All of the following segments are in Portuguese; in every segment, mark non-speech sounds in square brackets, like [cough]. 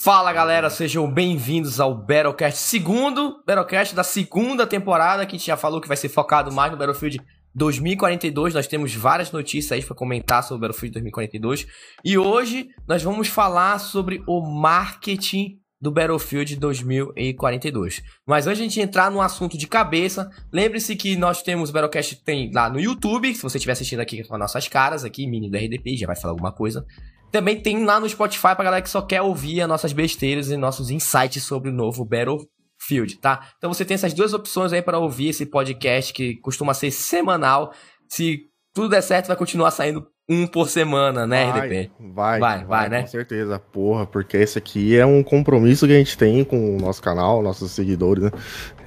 Fala galera, sejam bem-vindos ao Battlecast segundo Battlecast da segunda temporada que a gente já falou que vai ser focado mais no Battlefield 2042. Nós temos várias notícias aí para comentar sobre o Battlefield 2042 e hoje nós vamos falar sobre o marketing do Battlefield 2042. Mas antes de a gente entrar no assunto de cabeça, lembre-se que nós temos o Battlecast tem lá no YouTube, se você estiver assistindo aqui com as nossas caras aqui, mini do RDP, já vai falar alguma coisa. Também tem lá no Spotify pra galera que só quer ouvir as nossas besteiras e nossos insights sobre o novo Battlefield, tá? Então você tem essas duas opções aí para ouvir esse podcast que costuma ser semanal. Se tudo der certo, vai continuar saindo um por semana, né, vai, RDP? Vai, vai, vai, né? Com certeza, porra, porque esse aqui é um compromisso que a gente tem com o nosso canal, nossos seguidores, né?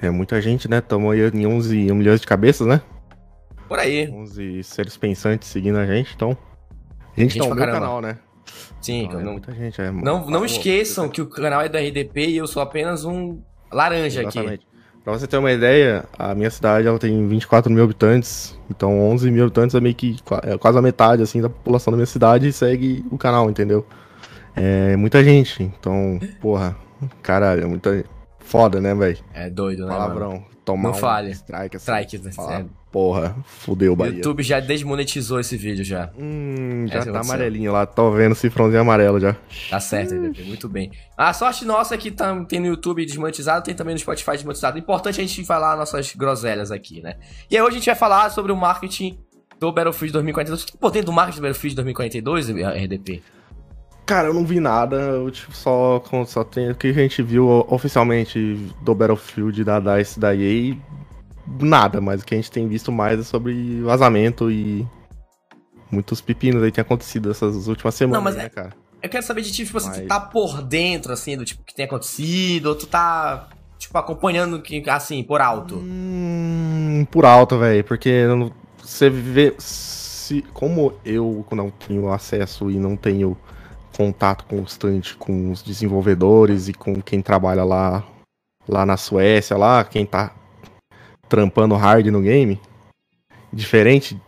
É muita gente, né? Estamos aí em 11 milhões de cabeças, né? Por aí. 11 seres pensantes seguindo a gente, então. A gente, gente tá no canal, né? Sim, não, é não, muita gente. É, não, não esqueçam que o canal é do RDP e eu sou apenas um laranja Exatamente. aqui. Pra você ter uma ideia, a minha cidade ela tem 24 mil habitantes, então 11 mil habitantes é meio que é quase a metade assim da população da minha cidade e segue o canal, entendeu? É muita gente, então, porra, caralho, é muita foda, né, velho? É doido, né? Palavrão. Tomar não um fale. strike assim. Strike, né? Falar, porra, fudeu o Bahia. YouTube já desmonetizou esse vídeo já. Hum, já Essa tá amarelinho lá, tô vendo cifrãozinho amarelo já. Tá certo, muito bem. A sorte nossa é que tá, tem no YouTube desmonetizado, tem também no Spotify desmonetizado. Importante a gente falar nossas groselhas aqui, né? E aí hoje a gente vai falar sobre o marketing do Battlefield 2042. O que tem do marketing do Battlefield 2042, RDP? Cara, eu não vi nada, eu tipo, só, só tem o que a gente viu oficialmente do Battlefield da DICE da EA, nada, mas o que a gente tem visto mais é sobre vazamento e muitos pepinos aí tem acontecido essas últimas semanas, não, mas né, é, cara? Eu quero saber de ti, tipo assim, mas... tu tá por dentro, assim, do tipo que tem acontecido, ou tu tá, tipo, acompanhando, assim, por alto? Hum, por alto, velho, porque você vê, se, como eu não tenho acesso e não tenho contato constante com os desenvolvedores e com quem trabalha lá, lá na Suécia, lá, quem tá trampando hard no game, diferente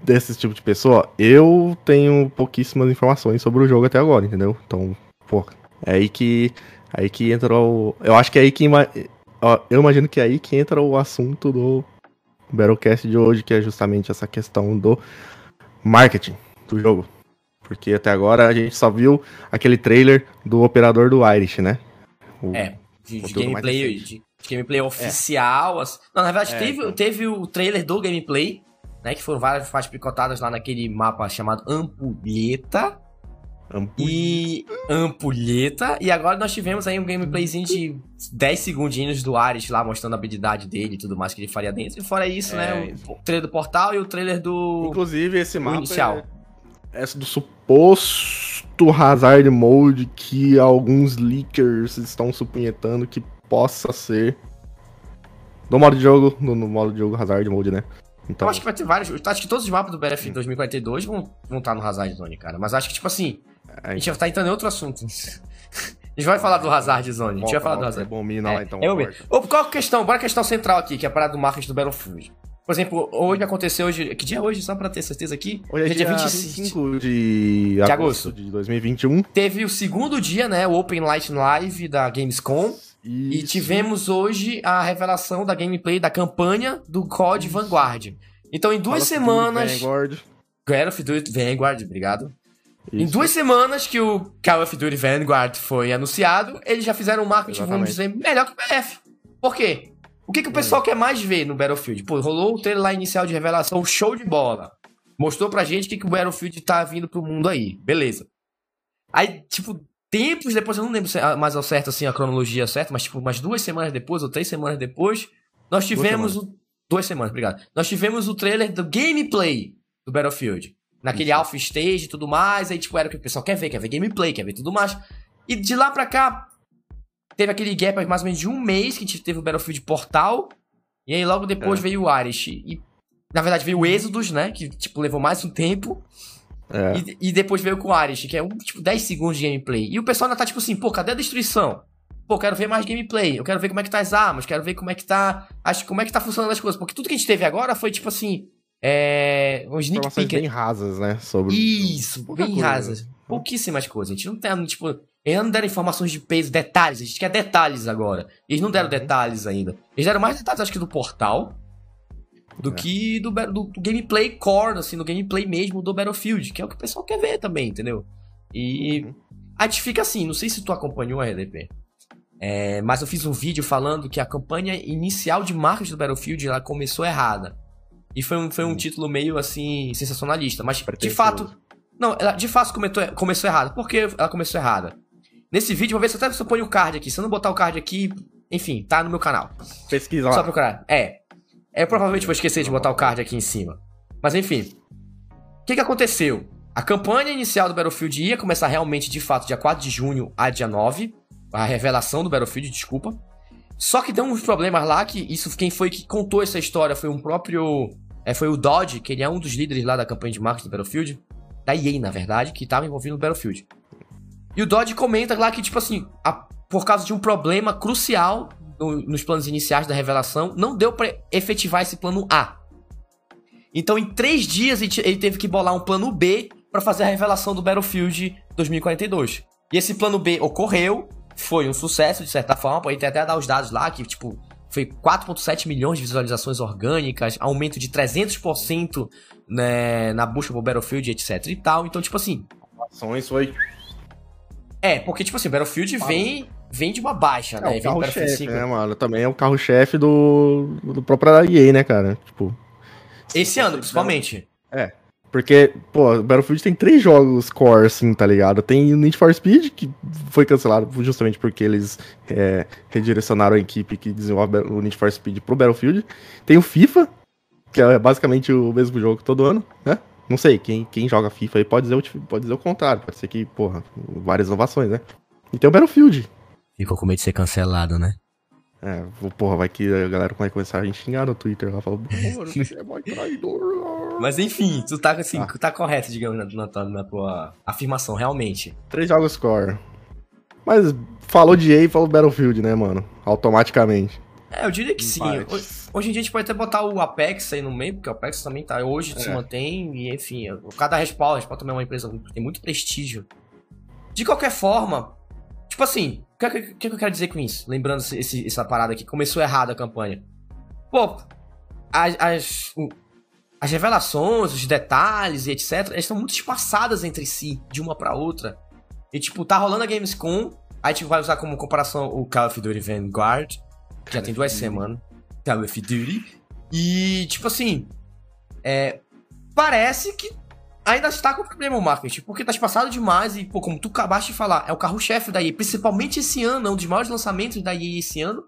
desse tipo de pessoa, eu tenho pouquíssimas informações sobre o jogo até agora, entendeu? Então, pô, é aí que aí que entra o, eu acho que é aí que eu imagino que é aí que entra o assunto do Battlecast de hoje, que é justamente essa questão do marketing do jogo. Porque até agora a gente só viu aquele trailer do operador do Irish, né? O é, de, de gameplay, de, de, gameplay oficial. É. Assim. Não, na verdade, é, teve, então. teve o trailer do gameplay, né? Que foram várias faixas picotadas lá naquele mapa chamado Ampulheta. Ampulheta. E Ampulheta. E agora nós tivemos aí um gameplayzinho de 10 segundinhos do Ares lá, mostrando a habilidade dele e tudo mais que ele faria dentro. E fora isso, né, é, né? O trailer do portal e o trailer do. Inclusive, esse mapa. Inicial. É essa do suposto Hazard Mode que alguns leakers estão supunhetando que possa ser no modo de jogo, no, no modo de jogo Hazard Mode, né? Então... Eu acho que vai ter vários. Acho que todos os mapas do BF 2042 vão, vão estar no Hazard Zone, cara. Mas acho que, tipo assim. A gente vai estar entrando em outro assunto. [laughs] A gente vai falar do Hazard Zone. A gente vai falar do Hazard. É bom, mina é, lá então. É, eu Qual a questão? Bora a questão central aqui, que é a parada do marketing do Battlefield. Por exemplo, hoje aconteceu hoje. Que dia é hoje, só pra ter certeza aqui? Hoje é dia, dia 25 de, de agosto de 2021. Teve o segundo dia, né? O Open Light Live da Gamescom. Isso. E tivemos hoje a revelação da gameplay da campanha do COD Isso. Vanguard. Então, em duas Call semanas. Vanguard. Call of Duty Vanguard, obrigado. Isso. Em duas semanas que o Call of Duty Vanguard foi anunciado, eles já fizeram um marketing, Exatamente. vamos dizer, melhor que o PF. Por quê? O que, que o pessoal hum. quer mais ver no Battlefield? Pô, rolou o trailer lá inicial de revelação, show de bola. Mostrou pra gente o que, que o Battlefield tá vindo pro mundo aí. Beleza. Aí, tipo, tempos depois, eu não lembro mais ao certo, assim, a cronologia certa, mas, tipo, umas duas semanas depois, ou três semanas depois, nós tivemos duas o. Duas semanas, obrigado. Nós tivemos o trailer do gameplay do Battlefield. Naquele Isso. alpha stage e tudo mais. Aí, tipo, era o que o pessoal quer ver, quer ver gameplay, quer ver tudo mais. E de lá pra cá, Teve aquele gap mais ou menos de um mês que a gente teve o Battlefield Portal. E aí logo depois é. veio o Irish. E na verdade veio o Exodus, né? Que tipo levou mais um tempo. É. E, e, depois veio com o Irish, que é um, tipo 10 segundos de gameplay. E o pessoal ainda tá tipo assim, pô, cadê a destruição? Pô, quero ver mais gameplay. Eu quero ver como é que tá as armas, quero ver como é que tá. Acho como é que tá funcionando as coisas. Porque tudo que a gente teve agora foi tipo assim. É. Um sneak peek. bem rasas, né? Sobre. Isso, bem coisa. rasas. Pouquíssimas coisas. A gente não tem, tipo. Eles não deram informações de peso, detalhes. A gente quer detalhes agora. Eles não deram uhum. detalhes ainda. Eles deram mais detalhes, acho que, do portal do é. que do, do, do, gameplay core, assim, do gameplay mesmo do Battlefield, que é o que o pessoal quer ver também, entendeu? E uhum. a gente fica assim, não sei se tu acompanhou a RDP, é, mas eu fiz um vídeo falando que a campanha inicial de marketing do Battlefield ela começou errada. E foi um, foi um uhum. título meio assim, sensacionalista, mas de fato. Não, ela de fato começou, começou errada. Por que ela começou errada? Nesse vídeo, vou ver se até você põe o card aqui. Se eu não botar o card aqui, enfim, tá no meu canal. Pesquisa lá. Só procurar. É, eu provavelmente vou esquecer de botar o card aqui em cima. Mas enfim. O que, que aconteceu? A campanha inicial do Battlefield ia começar realmente, de fato, dia 4 de junho a dia 9. A revelação do Battlefield, desculpa. Só que deu uns problemas lá que isso quem foi que contou essa história foi um próprio. É, foi o Dodge, que ele é um dos líderes lá da campanha de marketing do Battlefield. Da EA, na verdade, que estava envolvido no Battlefield. E o Dodge comenta lá que, tipo assim, a, por causa de um problema crucial no, nos planos iniciais da revelação, não deu para efetivar esse plano A. Então, em três dias, ele teve que bolar um plano B para fazer a revelação do Battlefield 2042. E esse plano B ocorreu, foi um sucesso de certa forma, pode até dar os dados lá, que tipo, foi 4.7 milhões de visualizações orgânicas, aumento de 300% né, na busca por Battlefield, etc e tal. Então, tipo assim... Ações foi... É, porque, tipo assim, Battlefield vem vem de uma baixa, é, né? O carro-chefe, né, mano? Também é o carro-chefe do, do próprio EA, né, cara? Tipo. Esse ano, principalmente. É. Porque, pô, Battlefield tem três jogos core, assim, tá ligado? Tem o Need for Speed, que foi cancelado justamente porque eles é, redirecionaram a equipe que desenvolve o Need for Speed pro Battlefield. Tem o FIFA, que é basicamente o mesmo jogo todo ano, né? Não sei, quem, quem joga FIFA aí pode dizer, o, pode dizer o contrário. Pode ser que, porra, várias inovações, né? E tem o Battlefield, Ficou com medo de ser cancelado, né? É, porra, vai que a galera vai começar a xingar no Twitter lá, falando, [laughs] você é mais traidor. Mas enfim, tu tá assim, ah. tá correto, digamos, na, na, na, tua afirmação, realmente. Três jogos core. Mas falou de EA e falou Battlefield, né, mano? Automaticamente. É, eu diria que sim. Hoje, hoje, em dia a gente pode até botar o Apex aí no meio, porque o Apex também tá. Hoje é. se mantém, e enfim, cada Respawn, a Respawn também é uma empresa que tem muito prestígio. De qualquer forma, Tipo assim, o que, que, que, eu quero dizer com isso? Lembrando esse, essa parada aqui, começou errado a campanha. Pô, as, as, as revelações, os detalhes e etc, elas estão muito espaçadas entre si, de uma para outra. E tipo, tá rolando a Gamescom, aí a gente vai usar como comparação o Call of Duty Vanguard, já tem duas semanas. Call of Duty. E, tipo assim, é, parece que ainda está com problema o marketing, porque tá espaçado demais e, pô, como tu acabaste de falar, é o carro-chefe da EA, principalmente esse ano, é um dos maiores lançamentos da EA esse ano.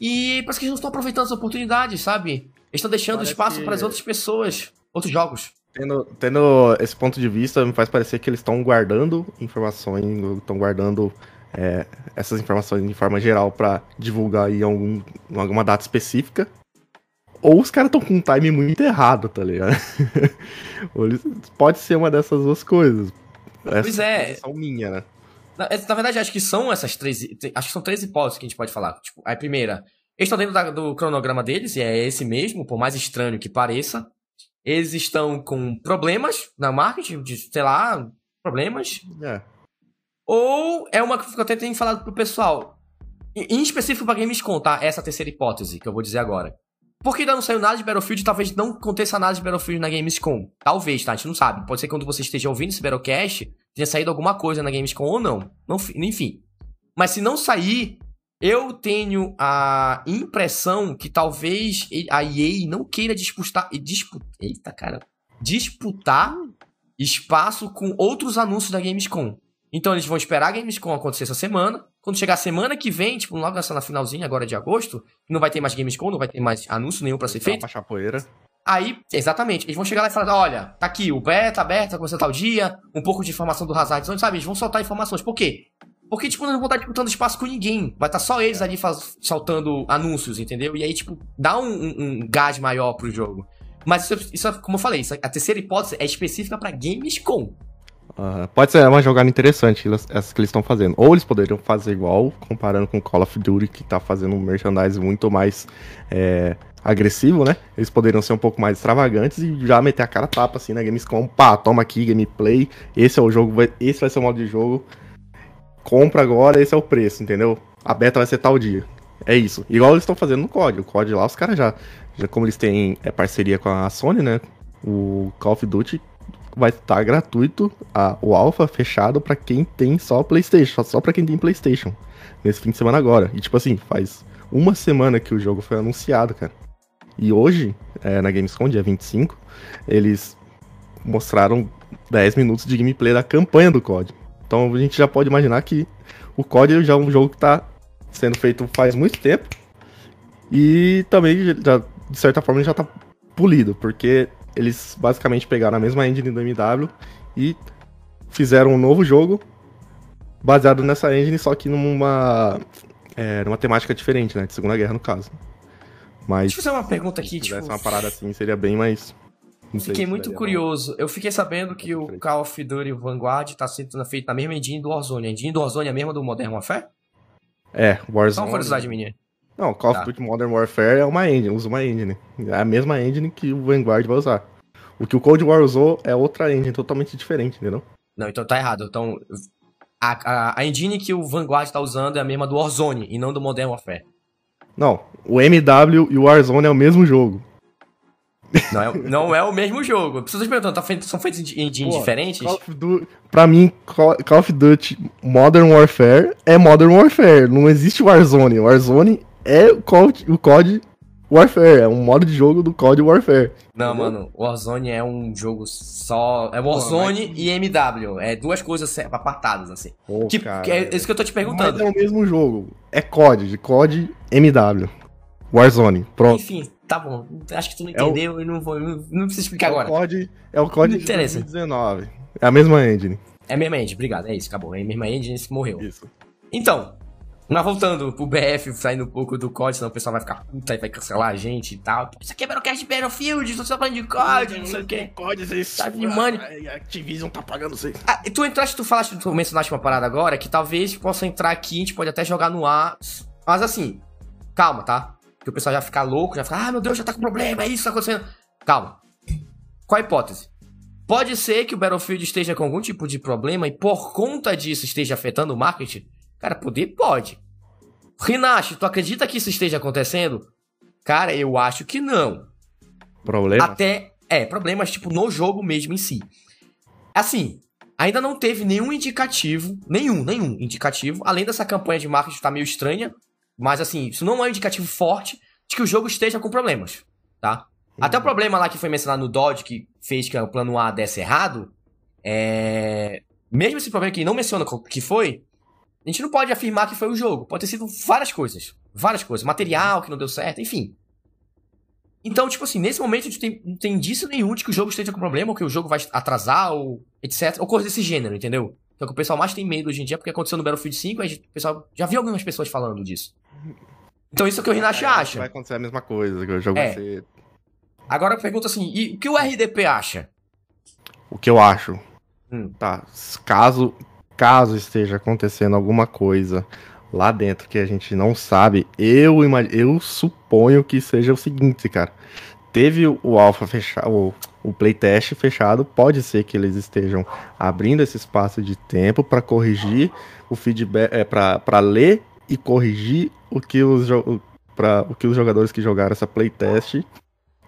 E parece que eles não estão aproveitando as oportunidades, sabe? Eles estão deixando parece espaço que... para as outras pessoas, outros jogos. Tendo, tendo esse ponto de vista, me faz parecer que eles estão guardando informações, estão guardando é, essas informações de forma geral para divulgar em algum, alguma data específica ou os caras estão com um time muito errado, tá ligado? [laughs] eles, pode ser uma dessas duas coisas. Pois é. São minha, né? Na, é, na, verdade, acho que são essas três. Acho que são três hipóteses que a gente pode falar. Tipo, a primeira, eles estão dentro da, do cronograma deles, e é esse mesmo, por mais estranho que pareça. Eles estão com problemas na marketing, de, sei lá, problemas. É. Ou é uma que eu até tenho falado pro pessoal. Em específico pra Gamescom, tá? Essa terceira hipótese que eu vou dizer agora. Porque ainda não saiu nada de Battlefield, talvez não aconteça nada de Battlefield na Gamescom. Talvez, tá? A gente não sabe. Pode ser que quando você esteja ouvindo esse Battlecast, tenha saído alguma coisa na Gamescom ou não. não enfim. Mas se não sair, eu tenho a impressão que talvez a EA não queira disputar. Disputar. Eita, cara. Disputar espaço com outros anúncios da Gamescom. Então eles vão esperar a Gamescom acontecer essa semana. Quando chegar a semana que vem, tipo, logo nessa na finalzinha agora de agosto, não vai ter mais Gamescom, não vai ter mais anúncio nenhum para ser feito. Pra poeira. Aí, exatamente, eles vão chegar lá e falar: olha, tá aqui, o beta aberto, tá começando tal dia, um pouco de informação do Hazard Zone, sabe? Eles vão soltar informações. Por quê? Porque, tipo, não vão estar disputando espaço com ninguém. Vai estar só eles ali faz, saltando anúncios, entendeu? E aí, tipo, dá um, um, um gás maior pro jogo. Mas isso, isso, como eu falei, isso, a terceira hipótese é específica para Gamescom. Uh, pode ser uma jogada interessante essa que eles estão fazendo. Ou eles poderiam fazer igual, comparando com Call of Duty, que tá fazendo um merchandising muito mais é, agressivo, né? Eles poderiam ser um pouco mais extravagantes e já meter a cara tapa assim na Gamescom. Pá, toma aqui, gameplay. Esse é o jogo, esse vai ser o modo de jogo. compra agora, esse é o preço, entendeu? A beta vai ser tal dia. É isso. Igual eles estão fazendo no COD. O COD lá, os caras já, já. Como eles têm é, parceria com a Sony, né? O Call of Duty vai estar tá gratuito a, o alpha fechado para quem tem só PlayStation, só, para quem tem PlayStation nesse fim de semana agora. E tipo assim, faz uma semana que o jogo foi anunciado, cara. E hoje, é, na Gamescom, dia 25, eles mostraram 10 minutos de gameplay da campanha do COD. Então a gente já pode imaginar que o COD já é um jogo que está sendo feito faz muito tempo. E também, já, de certa forma, já está polido, porque eles basicamente pegaram a mesma engine do MW e fizeram um novo jogo baseado nessa engine, só que numa, é, numa temática diferente, né? De Segunda Guerra, no caso. Mas. Deixa eu fazer uma pergunta aqui, se tipo. Uma parada assim, seria bem mais. Não fiquei muito curioso. Eu fiquei sabendo que o Call of Duty Vanguard tá sendo feito na mesma engine do Warzone. A engine do Warzone é a mesma do Modern Warfare? É, Warzone. Só uma curiosidade minha. Não, Call tá. of Duty Modern Warfare é uma engine, usa uma engine. É a mesma engine que o Vanguard vai usar. O que o Cold War usou é outra engine totalmente diferente, entendeu? Não, então tá errado. Então, a, a, a engine que o Vanguard tá usando é a mesma do Warzone e não do Modern Warfare. Não, o MW e o Warzone é o mesmo jogo. Não é, [laughs] não é o mesmo jogo. Pessoas perguntando, tá feito, são feitos em engine diferentes? Call of Duty, pra mim, Call of Duty Modern Warfare é Modern Warfare. Não existe Warzone. Warzone é o COD, o COD Warfare. É um modo de jogo do COD Warfare. Não, entendeu? mano. Warzone é um jogo só. É Warzone mas... e MW. É duas coisas apartadas, assim. Pô, tipo, cara, é isso que eu tô te perguntando. Mas é o mesmo jogo. É COD, de COD MW. Warzone. Pronto. Enfim, tá bom. Acho que tu não entendeu é o... e não vou. Não, não precisa explicar é agora. O COD, é o COD de 2019. É a mesma engine. É a mesma engine, obrigado. É isso, acabou. É a mesma engine que morreu. Isso. Então, mas voltando pro BF, saindo um pouco do COD, senão o pessoal vai ficar puta e vai cancelar a gente e tal. Isso aqui é Battlecast Battlefield, tô só falando de COD, não sei o que. COD, vocês... Tá de money. A Activision tá pagando vocês. Ah, tu entraste, tu falaste, tu mencionaste uma parada agora, que talvez possa entrar aqui, a gente pode até jogar no ar. Mas assim, calma, tá? Que o pessoal já fica louco, já fica, ah, meu Deus, já tá com problema, é isso que tá acontecendo. Calma. Qual a hipótese? Pode ser que o Battlefield esteja com algum tipo de problema e por conta disso esteja afetando o marketing? Cara, poder pode. Rinashi, tu acredita que isso esteja acontecendo? Cara, eu acho que não. Problema? Até, é, problemas tipo no jogo mesmo em si. Assim, ainda não teve nenhum indicativo, nenhum, nenhum indicativo, além dessa campanha de marketing estar tá meio estranha, mas assim, isso não é um indicativo forte de que o jogo esteja com problemas, tá? Uhum. Até o problema lá que foi mencionado no Dodge, que fez que o plano A desse errado, é... Mesmo esse problema que não menciona o que foi, a gente não pode afirmar que foi o jogo. Pode ter sido várias coisas. Várias coisas. Material que não deu certo, enfim. Então, tipo assim, nesse momento a gente tem, não tem indício nenhum de que o jogo esteja com problema, ou que o jogo vai atrasar, ou etc. Ou coisa desse gênero, entendeu? Então, o que o pessoal mais tem medo hoje em dia, porque aconteceu no Battlefield 5, aí o pessoal já viu algumas pessoas falando disso. Então, isso é o que o Rinashi é, acha. Vai acontecer a mesma coisa, que o jogo é. vai ser. Agora eu pergunto assim, e o que o RDP acha? O que eu acho? Hum. Tá, caso caso esteja acontecendo alguma coisa lá dentro que a gente não sabe, eu eu suponho que seja o seguinte, cara. Teve o alpha fechado, o, o playtest fechado, pode ser que eles estejam abrindo esse espaço de tempo para corrigir o feedback, é, para ler e corrigir o que os para o que os jogadores que jogaram essa playtest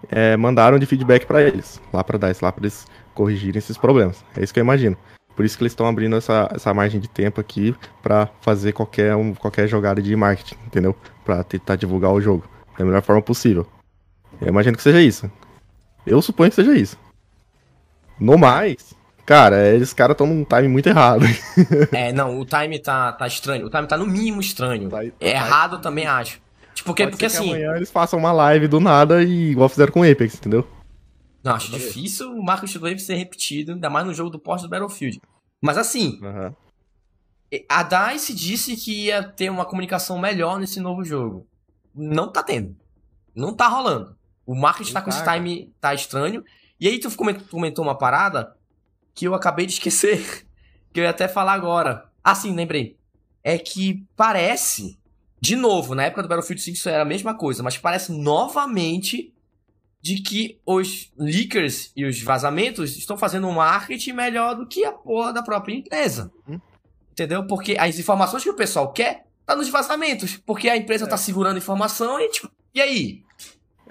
é, mandaram de feedback para eles, lá para dar, lá para eles corrigirem esses problemas. É isso que eu imagino. Por isso que eles estão abrindo essa, essa margem de tempo aqui para fazer qualquer, um, qualquer jogada de marketing, entendeu? Para tentar divulgar o jogo da melhor forma possível. Eu imagino que seja isso. Eu suponho que seja isso. No mais, cara, eles caras estão num time muito errado. [laughs] é, não, o time tá, tá estranho. O time tá no mínimo estranho. Tá, tá errado tá... também acho. Tipo, porque, porque assim. amanhã eles façam uma live do nada e igual fizeram com o Apex, entendeu? Não, acho difícil o Marcos Wave ser repetido, ainda mais no jogo do pós do Battlefield. Mas assim, uhum. a DICE disse que ia ter uma comunicação melhor nesse novo jogo. Não tá tendo. Não tá rolando. O marketing tá com esse time tá estranho. E aí tu comentou uma parada que eu acabei de esquecer, [laughs] que eu ia até falar agora. Ah, sim, lembrei. É que parece, de novo, na época do Battlefield 5 isso era a mesma coisa, mas parece novamente de que os leakers e os vazamentos estão fazendo um marketing melhor do que a porra da própria empresa. Hum? Entendeu? Porque as informações que o pessoal quer tá nos vazamentos. Porque a empresa tá é. tá segurando informação e, tipo, e aí?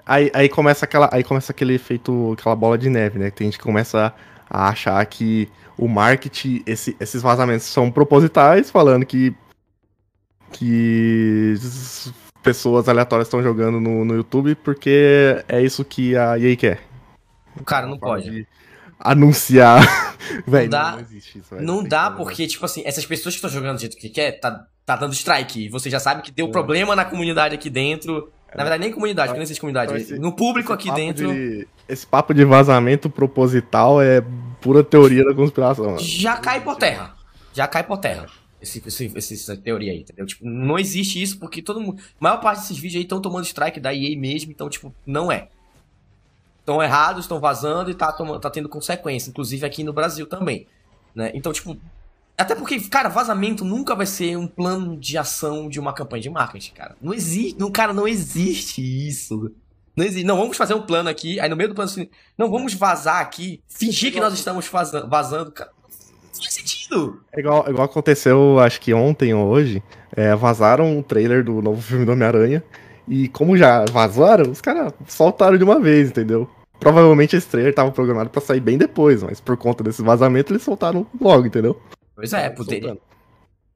Aí, aí começa aquela. Aí começa aquele efeito, aquela bola de neve, né? Que a gente começa a achar que o marketing, esse, esses vazamentos são propositais, falando que. Que pessoas aleatórias estão jogando no, no YouTube porque é isso que a EA quer. O cara não pode. Anunciar. [laughs] véi, não dá, não, existe isso, véio. Não dá porque, tipo assim, essas pessoas que estão jogando do jeito que quer, tá, tá dando strike. E você já sabe que deu é. problema na comunidade aqui dentro. É. Na verdade, nem comunidade, porque não existe comunidade. Então, esse, no público aqui dentro. De, esse papo de vazamento proposital é pura teoria da conspiração. Já cai por terra. Já cai por terra esse, esse, essa teoria aí, entendeu? Tipo, não existe isso porque todo mundo. A maior parte desses vídeos aí estão tomando strike da EA mesmo, então, tipo, não é. Estão errados, estão vazando e tá, tomando, tá tendo consequência, inclusive aqui no Brasil também. Né? Então, tipo. Até porque, cara, vazamento nunca vai ser um plano de ação de uma campanha de marketing, cara. Não existe. Não, cara, não existe isso. Não existe. Não, vamos fazer um plano aqui. Aí no meio do plano assim. Não, vamos vazar aqui. Fingir que nós estamos vazando, vazando cara faz sentido. É igual, igual aconteceu, acho que ontem ou hoje, é, vazaram um trailer do novo filme do Homem-Aranha. E como já vazaram, os caras soltaram de uma vez, entendeu? Provavelmente esse trailer tava programado para sair bem depois, mas por conta desse vazamento eles soltaram logo, entendeu? Pois é, poderia.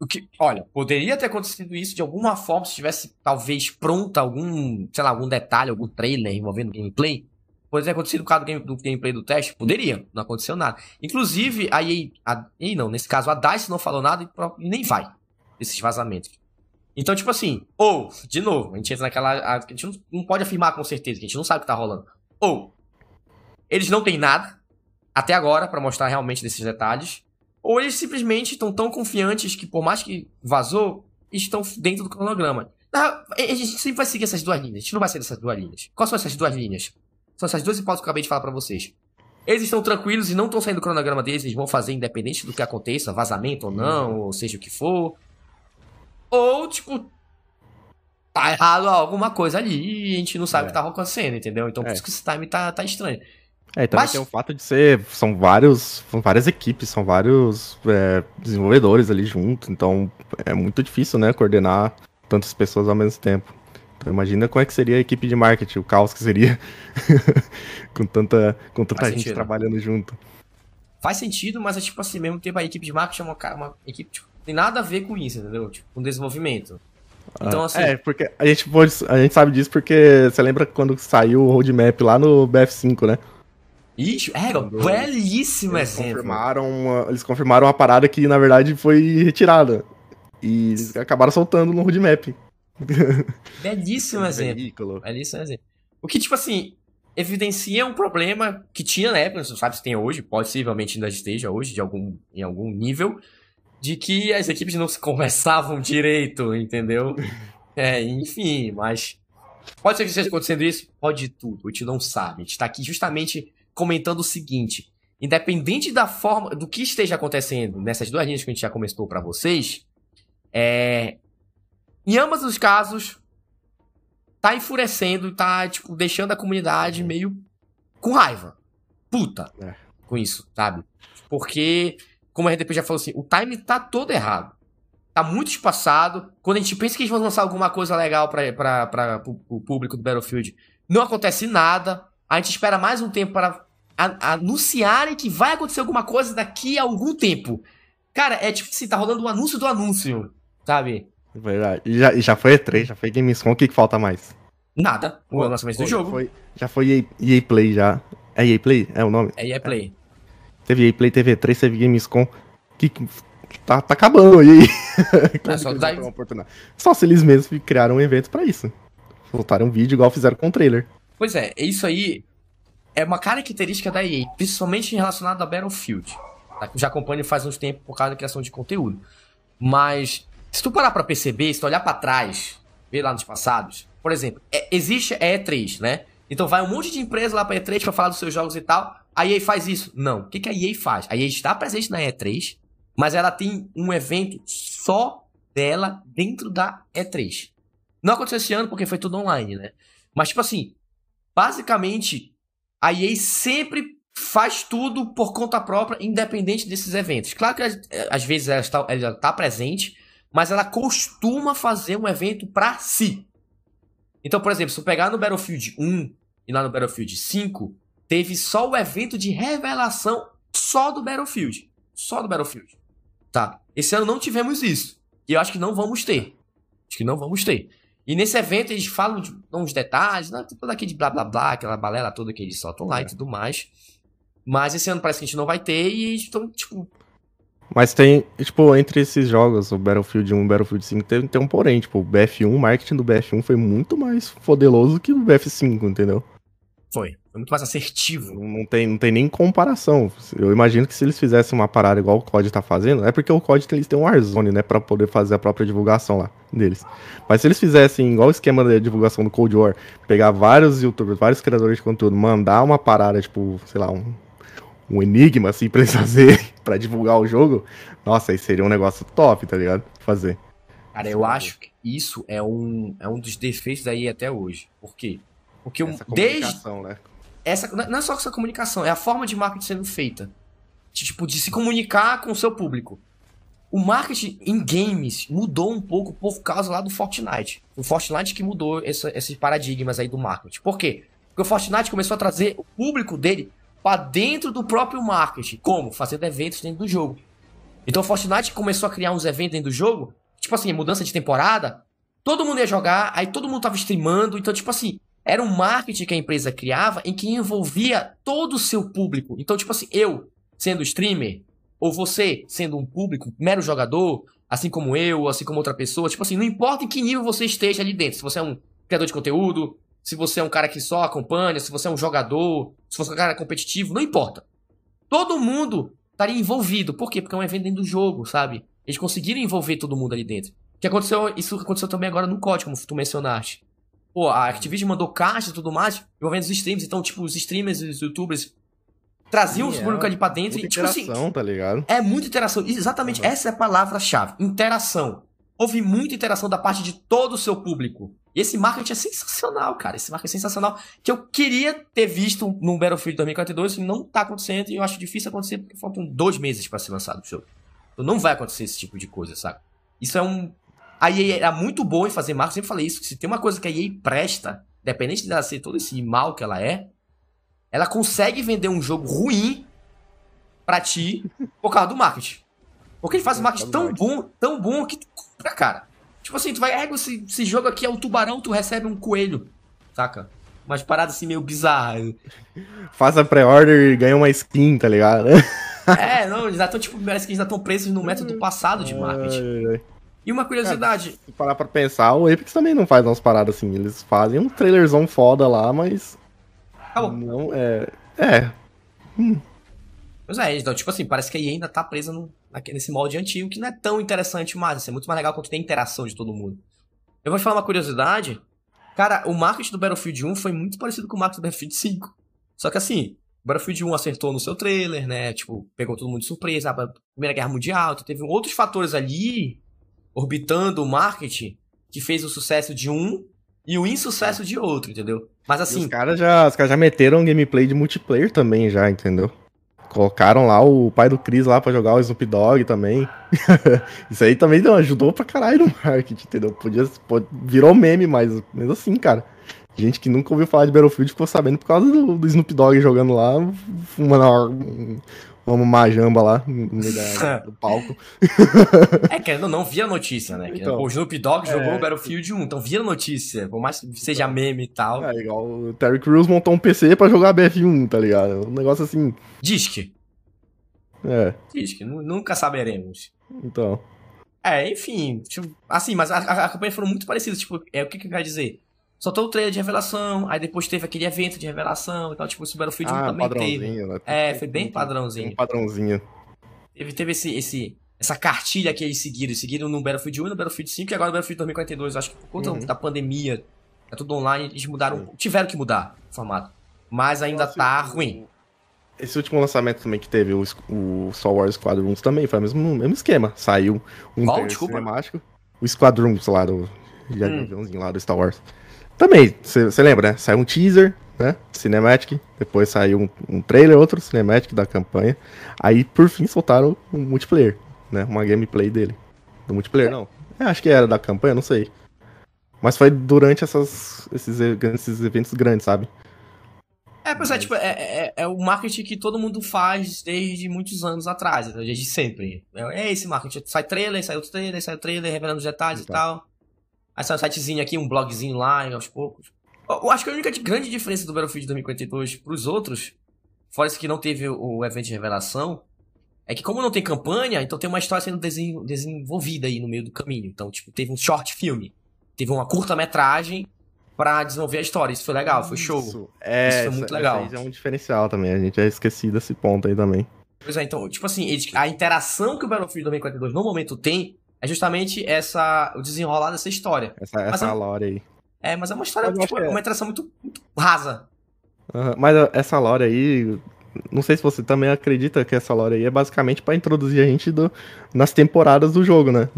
O que, olha, poderia ter acontecido isso de alguma forma se tivesse talvez pronta algum, sei lá, algum detalhe, algum trailer envolvendo gameplay. Poderia ter acontecido por causa do, game, do, gameplay do teste? Poderia, não aconteceu nada. Inclusive, a EA, a não, nesse caso a DICE não falou nada e, nem vai desses vazamentos. Então, tipo assim, ou, de novo, a gente entra naquela. A, a gente não, não, pode afirmar com certeza, que a gente não sabe o que tá rolando. Ou, eles não têm nada, até agora, para mostrar realmente desses detalhes. Ou eles simplesmente estão tão confiantes que, por mais que vazou, estão dentro do cronograma. A gente sempre vai seguir essas duas linhas. A gente não vai sair dessas duas linhas. Quais são essas duas linhas? São essas duas hipóteses que eu acabei de falar para vocês. Eles estão tranquilos e não estão saindo do cronograma deles, eles vão fazer independente do que aconteça, vazamento ou não, uhum. ou seja o que for. Ou, tipo, tá errado alguma coisa ali e a gente não sabe é. o que tá acontecendo, entendeu? Então por é. isso que esse time tá, tá estranho. É, e também Mas... tem o fato de ser. São vários. São várias equipes, são vários é, desenvolvedores ali juntos. Então é muito difícil, né? Coordenar tantas pessoas ao mesmo tempo. Então imagina como é que seria a equipe de marketing, o caos que seria [laughs] com tanta, com tanta gente sentido. trabalhando junto. Faz sentido, mas é tipo assim, mesmo tempo a equipe de marketing é uma, uma equipe, tipo, tem nada a ver com isso, entendeu? Tipo, com desenvolvimento. Então, ah, assim... É, porque a gente, pode, a gente sabe disso porque você lembra quando saiu o roadmap lá no BF5, né? Ixi, é, belíssimo eles exemplo. Confirmaram, eles confirmaram uma parada que, na verdade, foi retirada. E eles acabaram soltando no roadmap. [laughs] Belíssimo exemplo. Veículo. Belíssimo exemplo. O que, tipo assim, evidencia um problema que tinha na época, não sabe se tem hoje, possivelmente ainda esteja hoje, de algum, em algum nível, de que as equipes não se [laughs] conversavam direito, entendeu? [laughs] É, enfim, mas. Pode ser que esteja acontecendo isso? Pode tudo, a gente não sabe. A gente tá aqui justamente comentando o seguinte: independente da forma, do que esteja acontecendo nessas duas linhas que a gente já comentou para vocês, é, em ambos os casos, tá enfurecendo tá, tipo, deixando a comunidade meio com raiva. Puta. É. Com isso, sabe? Porque, como a RDP já falou assim, o time tá todo errado. Tá muito espaçado. Quando a gente pensa que eles vão lançar alguma coisa legal para o público do Battlefield, não acontece nada. A gente espera mais um tempo para anunciarem que vai acontecer alguma coisa daqui a algum tempo. Cara, é tipo assim, tá rolando um anúncio do anúncio, sabe? Verdade. E já, já foi E3, já foi Gamescom, o que, que falta mais? Nada. O Pô, lançamento do jogo. Foi, já foi EA, EA, Play, já. É EA Play? É o nome? É EA Play. É. Teve EA Play, teve E3, teve Gamescom. Que, tá, tá acabando aí. [laughs] É só, daí... só se eles mesmos criaram um evento pra isso. Soltaram um vídeo igual fizeram com o trailer. Pois é, isso aí é uma característica da EA, principalmente relacionada a Battlefield. Tá? Já acompanho faz uns tempos por causa da criação de conteúdo. Mas se tu parar pra perceber, se tu olhar para trás, ver lá nos passados, por exemplo, é, existe a E3, né? Então vai um monte de empresa lá pra E3 pra falar dos seus jogos e tal. A EA faz isso? Não. O que, que a EA faz? A EA está presente na E3, mas ela tem um evento só dela dentro da E3. Não aconteceu esse ano porque foi tudo online, né? Mas, tipo assim, basicamente, a EA sempre faz tudo por conta própria, independente desses eventos. Claro que às vezes ela está, ela está presente, mas ela costuma fazer um evento para si. Então, por exemplo, se eu pegar no Battlefield 1 e lá no Battlefield 5, teve só o evento de revelação só do Battlefield. Só do Battlefield. Tá. Esse ano não tivemos isso. E eu acho que não vamos ter. Acho que não vamos ter. E nesse evento eles falam de uns detalhes, né? tudo aquele blá blá blá, aquela balela toda que eles soltam lá é. e tudo mais. Mas esse ano parece que a gente não vai ter e estão, tipo. Mas tem, tipo, entre esses jogos, o Battlefield 1 e o Battlefield 5, tem, tem um porém, tipo, o BF1, o marketing do BF1 foi muito mais foderoso que o BF5, entendeu? Foi. Foi muito mais assertivo. Não tem, não tem nem comparação. Eu imagino que se eles fizessem uma parada igual o COD tá fazendo, é porque o COD eles têm um Warzone, né, pra poder fazer a própria divulgação lá deles. Mas se eles fizessem igual o esquema da divulgação do Cold War, pegar vários youtubers, vários criadores de conteúdo, mandar uma parada, tipo, sei lá, um, um enigma, assim, [laughs] pra eles fazer, pra divulgar o jogo, nossa, aí seria um negócio top, tá ligado? Fazer. Cara, eu acho que isso é um, é um dos defeitos aí até hoje. Por quê? Porque essa desde. Né? Essa, não é só essa comunicação, é a forma de marketing sendo feita. De, tipo, de se comunicar com o seu público. O marketing em games mudou um pouco por causa lá do Fortnite. O Fortnite que mudou essa, esses paradigmas aí do marketing. Por quê? Porque o Fortnite começou a trazer o público dele para dentro do próprio marketing. Como? Fazendo eventos dentro do jogo. Então o Fortnite começou a criar uns eventos dentro do jogo. Tipo assim, mudança de temporada. Todo mundo ia jogar, aí todo mundo tava streamando. Então, tipo assim, era um marketing que a empresa criava em que envolvia todo o seu público. Então, tipo assim, eu, sendo streamer, ou você, sendo um público, mero jogador, assim como eu, assim como outra pessoa, tipo assim, não importa em que nível você esteja ali dentro. Se você é um criador de conteúdo, se você é um cara que só acompanha, se você é um jogador, se você é um cara competitivo, não importa. Todo mundo estaria envolvido. Por quê? Porque é um evento dentro do jogo, sabe? Eles conseguiram envolver todo mundo ali dentro. Que aconteceu, isso aconteceu também agora no código, como tu mencionaste. Pô, a Activision mandou caixa e tudo mais, envolvendo os streams. Então, tipo, os streamers e os youtubers traziam Sim, os públicos é, ali pra dentro. e, tipo assim, tá ligado? É muita interação. Exatamente, uhum. essa é a palavra-chave. Interação. Houve muita interação da parte de todo o seu público. E esse marketing é sensacional, cara. Esse marketing é sensacional. Que eu queria ter visto no Battlefield 2042 e não tá acontecendo. E eu acho difícil acontecer porque faltam dois meses para ser lançado o jogo. Então não vai acontecer esse tipo de coisa, sabe? Isso é um, a EA era muito boa em fazer marketing, eu sempre falei isso, que se tem uma coisa que a EA presta, independente dela ser todo esse mal que ela é, ela consegue vender um jogo ruim pra ti por causa do marketing. Porque ele faz um marketing tão bom, tão bom que tu compra, cara. Tipo assim, tu vai, é, esse, esse jogo aqui é o tubarão, tu recebe um coelho, saca? Umas paradas assim meio bizarras. [laughs] Faz a pré-order e ganha uma skin, tá ligado? [laughs] é, não, eles já estão, tipo, parece que eles já estão presos no método passado de marketing. Ai, ai. E uma curiosidade. Cara, se parar pra pensar, o Apex também não faz umas paradas assim. Eles fazem um trailerzão foda lá, mas. Acabou. Não é. É. Hum. Pois é, então, tipo assim, parece que a EA ainda tá presa no, nesse molde antigo, que não é tão interessante mais. Assim, é muito mais legal quando tem interação de todo mundo. Eu vou te falar uma curiosidade. Cara, o marketing do Battlefield 1 foi muito parecido com o marketing do Battlefield 5. Só que assim, o Battlefield 1 acertou no seu trailer, né? Tipo, pegou todo mundo de surpresa. A Primeira Guerra Mundial, então teve outros fatores ali orbitando o marketing que fez o sucesso de um e o insucesso de outro, entendeu? Mas assim. E os caras já, os cara já meteram gameplay de multiplayer também, já, entendeu? Colocaram lá o pai do Chris lá pra jogar o Snoop Dogg também. [laughs] Isso aí também não, ajudou pra caralho no marketing, entendeu? Podia, virou meme, mas mesmo assim, cara. Gente que nunca ouviu falar de Battlefield ficou sabendo por causa do, do Snoop Dogg jogando lá, fumando Vamos majamba lá no [laughs] meio do palco. É, que não, não via notícia, né? Então, o Snoop Dogg jogou é, o Battlefield 1, então via notícia. Por mais que seja meme e tal. É, igual o Terry Crews montou um PC pra jogar BF1, tá ligado? Um negócio assim. Disque. É. Disque, nunca saberemos. Então. É, enfim. Tipo, assim, mas a campanha foram muito parecidas. Tipo, é o que, que eu quero dizer? Soltou o trailer de revelação, aí depois teve aquele evento de revelação e tal, tipo, o Battlefield ah, 1 também teve. Né? É, foi bem padrãozinho. Bem padrãozinho. Teve, teve esse, esse, essa cartilha que eles seguiram, eles seguiram no Battlefield 1 e no Battlefield 5 e agora no Battlefield 2042, acho que por conta uhum. da pandemia, é tudo online, eles mudaram, tiveram que mudar o formato. Mas ainda Nossa, tá ruim. Esse último lançamento também que teve, o, o Star Wars Squadrons também, foi o mesmo, mesmo esquema. Saiu um Qual, cinemático. O Squadrons lá do. Já hum. lá do Star Wars. Também, você lembra, né? Saiu um teaser, né? Cinematic. Depois saiu um, um trailer, outro cinematic da campanha. Aí, por fim, soltaram um multiplayer, né? Uma gameplay dele. Do multiplayer, não. É, acho que era da campanha, não sei. Mas foi durante essas, esses, esses eventos grandes, sabe? É, pois é, tipo, é, é, é, o marketing que todo mundo faz desde muitos anos atrás, né? desde sempre. É, é esse marketing. Sai trailer, sai outro trailer, sai o trailer, revelando os detalhes e tal. Aí sai um sitezinho aqui, um blogzinho lá, aos poucos. Eu acho que a única grande diferença do Battlefield 2042 pros outros, fora isso que não teve o evento de revelação, é que como não tem campanha, então tem uma história sendo desenvolvida aí no meio do caminho. Então, tipo, teve um short filme, teve uma curta-metragem para desenvolver a história. Isso foi legal, foi show. Isso, é, Isso foi muito essa, legal. Essa é um diferencial também, a gente é esquecido desse ponto aí também. Pois é, então, tipo assim, a interação que o Battlefield 2042 no momento tem é justamente essa, o desenrolar dessa história. Essa, essa é, lore aí. É, mas é uma história, tipo, é uma interação muito, muito rasa. Uhum, mas essa lore aí, não sei se você também acredita que essa lore aí é basicamente para introduzir a gente do, nas temporadas do jogo, né?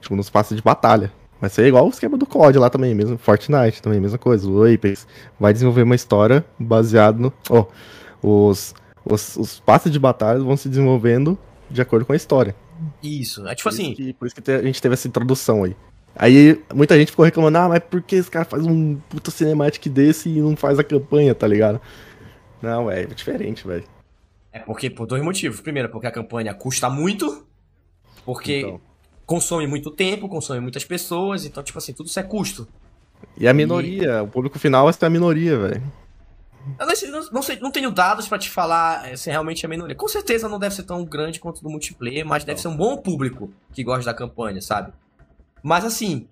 Tipo, nos passos de batalha. Vai ser igual o esquema do COD lá também, mesmo. Fortnite também, mesma coisa. O Apex vai desenvolver uma história baseado no. Oh, os, os, os passos de batalha vão se desenvolvendo de acordo com a história. Isso, é tipo por assim. Isso que, por isso que a gente teve essa introdução aí. Aí muita gente ficou reclamando, ah, mas por que esse cara faz um puta cinematic desse e não faz a campanha, tá ligado? Não, é, diferente, velho. É porque por dois motivos. Primeiro, porque a campanha custa muito. Porque então consome muito tempo, consome muitas pessoas, então, tipo assim, tudo isso é custo. E a minoria, e... o público final é a minoria, velho. Eu não, não, sei, não tenho dados para te falar eh, se realmente é minoria. Com certeza não deve ser tão grande quanto do multiplayer, mas deve ser um bom público que gosta da campanha, sabe? Mas assim,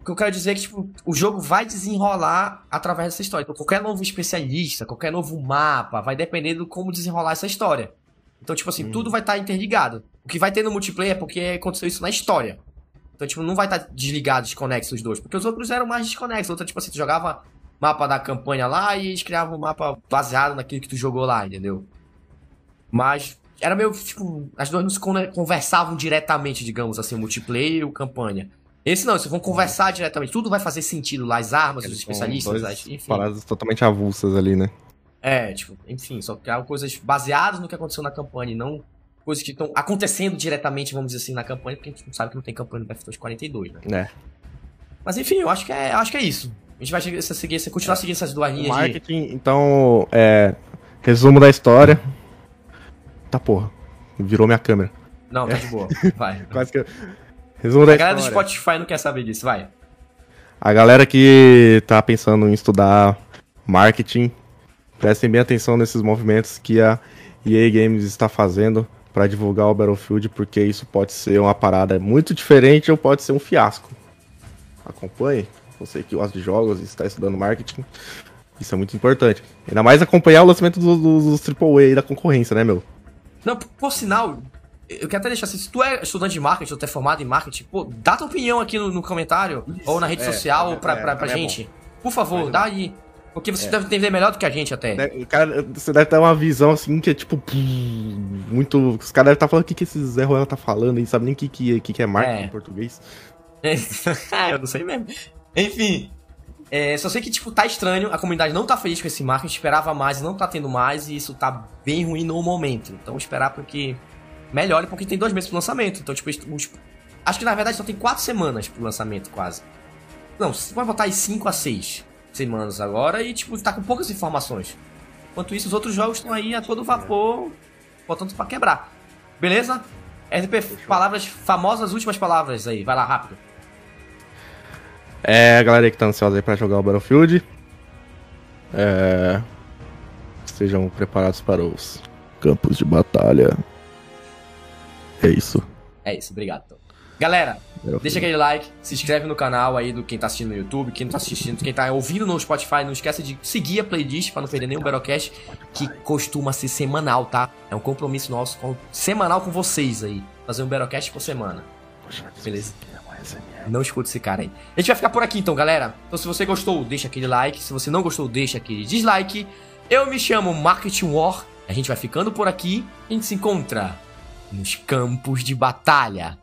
o que eu quero dizer é que tipo, o jogo vai desenrolar através dessa história. Então, qualquer novo especialista, qualquer novo mapa, vai depender do como desenrolar essa história. Então, tipo assim, hum. tudo vai estar tá interligado. O que vai ter no multiplayer é porque aconteceu isso na história. Então, tipo, não vai estar tá desligado, desconexo os dois. Porque os outros eram mais desconexos. Outra, tipo assim, tu jogava mapa da campanha lá e eles criavam um mapa baseado naquilo que tu jogou lá, entendeu? Mas era meio, tipo, as duas não se conversavam diretamente, digamos assim, o multiplayer e o campanha. Esse não, eles vão conversar diretamente. Tudo vai fazer sentido lá, as armas, os especialistas, as, enfim. Paradas totalmente avulsas ali, né? É, tipo, enfim, só criaram coisas baseadas no que aconteceu na campanha e não coisas que estão acontecendo diretamente, vamos dizer assim, na campanha, porque a gente não sabe que não tem campanha no BF2 42, né? É. Mas enfim, eu acho que é, acho que é isso. A gente vai seguir, continuar é. seguindo essas duas linhas. Marketing, de... então, é. Resumo da história. Tá porra. Virou minha câmera. Não, tá de boa. [laughs] Vai. Quase que. Resumo da história. A galera do Spotify não quer saber disso, vai. A galera que tá pensando em estudar marketing, prestem bem atenção nesses movimentos que a EA Games está fazendo para divulgar o Battlefield, porque isso pode ser uma parada muito diferente ou pode ser um fiasco. Acompanhe, você que gosta de jogos e está estudando marketing, isso é muito importante. Ainda mais acompanhar o lançamento dos, dos, dos AAA da concorrência, né, meu? Não, por sinal, eu quero até deixar assim, se tu é estudante de marketing ou tu é formado em marketing, pô, dá tua opinião aqui no, no comentário isso, ou na rede é, social é, pra, é, pra, pra é gente. Por favor, dá aí. Porque você é. deve entender melhor do que a gente até. Cara, você deve ter uma visão assim que é tipo. Muito. Os caras devem estar tá falando o que, que esse Zé Ruela tá falando e sabe nem o que, que, que, é marketing é. em português. [laughs] eu não sei mesmo. Enfim. É, só sei que, tipo, tá estranho, a comunidade não tá feliz com esse marketing, esperava mais e não tá tendo mais, e isso tá bem ruim no momento. Então esperar porque melhore, porque tem dois meses pro lançamento. Então, tipo, acho que na verdade só tem quatro semanas pro lançamento, quase. Não, você pode botar aí 5 a 6 semanas agora e, tipo, tá com poucas informações. Enquanto isso, os outros jogos estão aí a todo vapor, botando para quebrar. Beleza? RP, palavras famosas, últimas palavras aí. Vai lá, rápido. É, a galera que tá ansiosa aí pra jogar o Battlefield. É... Sejam preparados para os campos de batalha. É isso. É isso, obrigado. Galera, deixa aquele like, se inscreve no canal aí do quem tá assistindo no YouTube, quem não tá assistindo, quem tá ouvindo no Spotify, não esqueça de seguir a playlist para não perder nenhum Battlecast, que costuma ser semanal, tá? É um compromisso nosso com, semanal com vocês aí, fazer um Battlecast por semana. Beleza? Não escuta esse cara aí. A gente vai ficar por aqui então, galera. Então se você gostou, deixa aquele like, se você não gostou, deixa aquele dislike. Eu me chamo Marketing War, a gente vai ficando por aqui, a gente se encontra nos campos de batalha.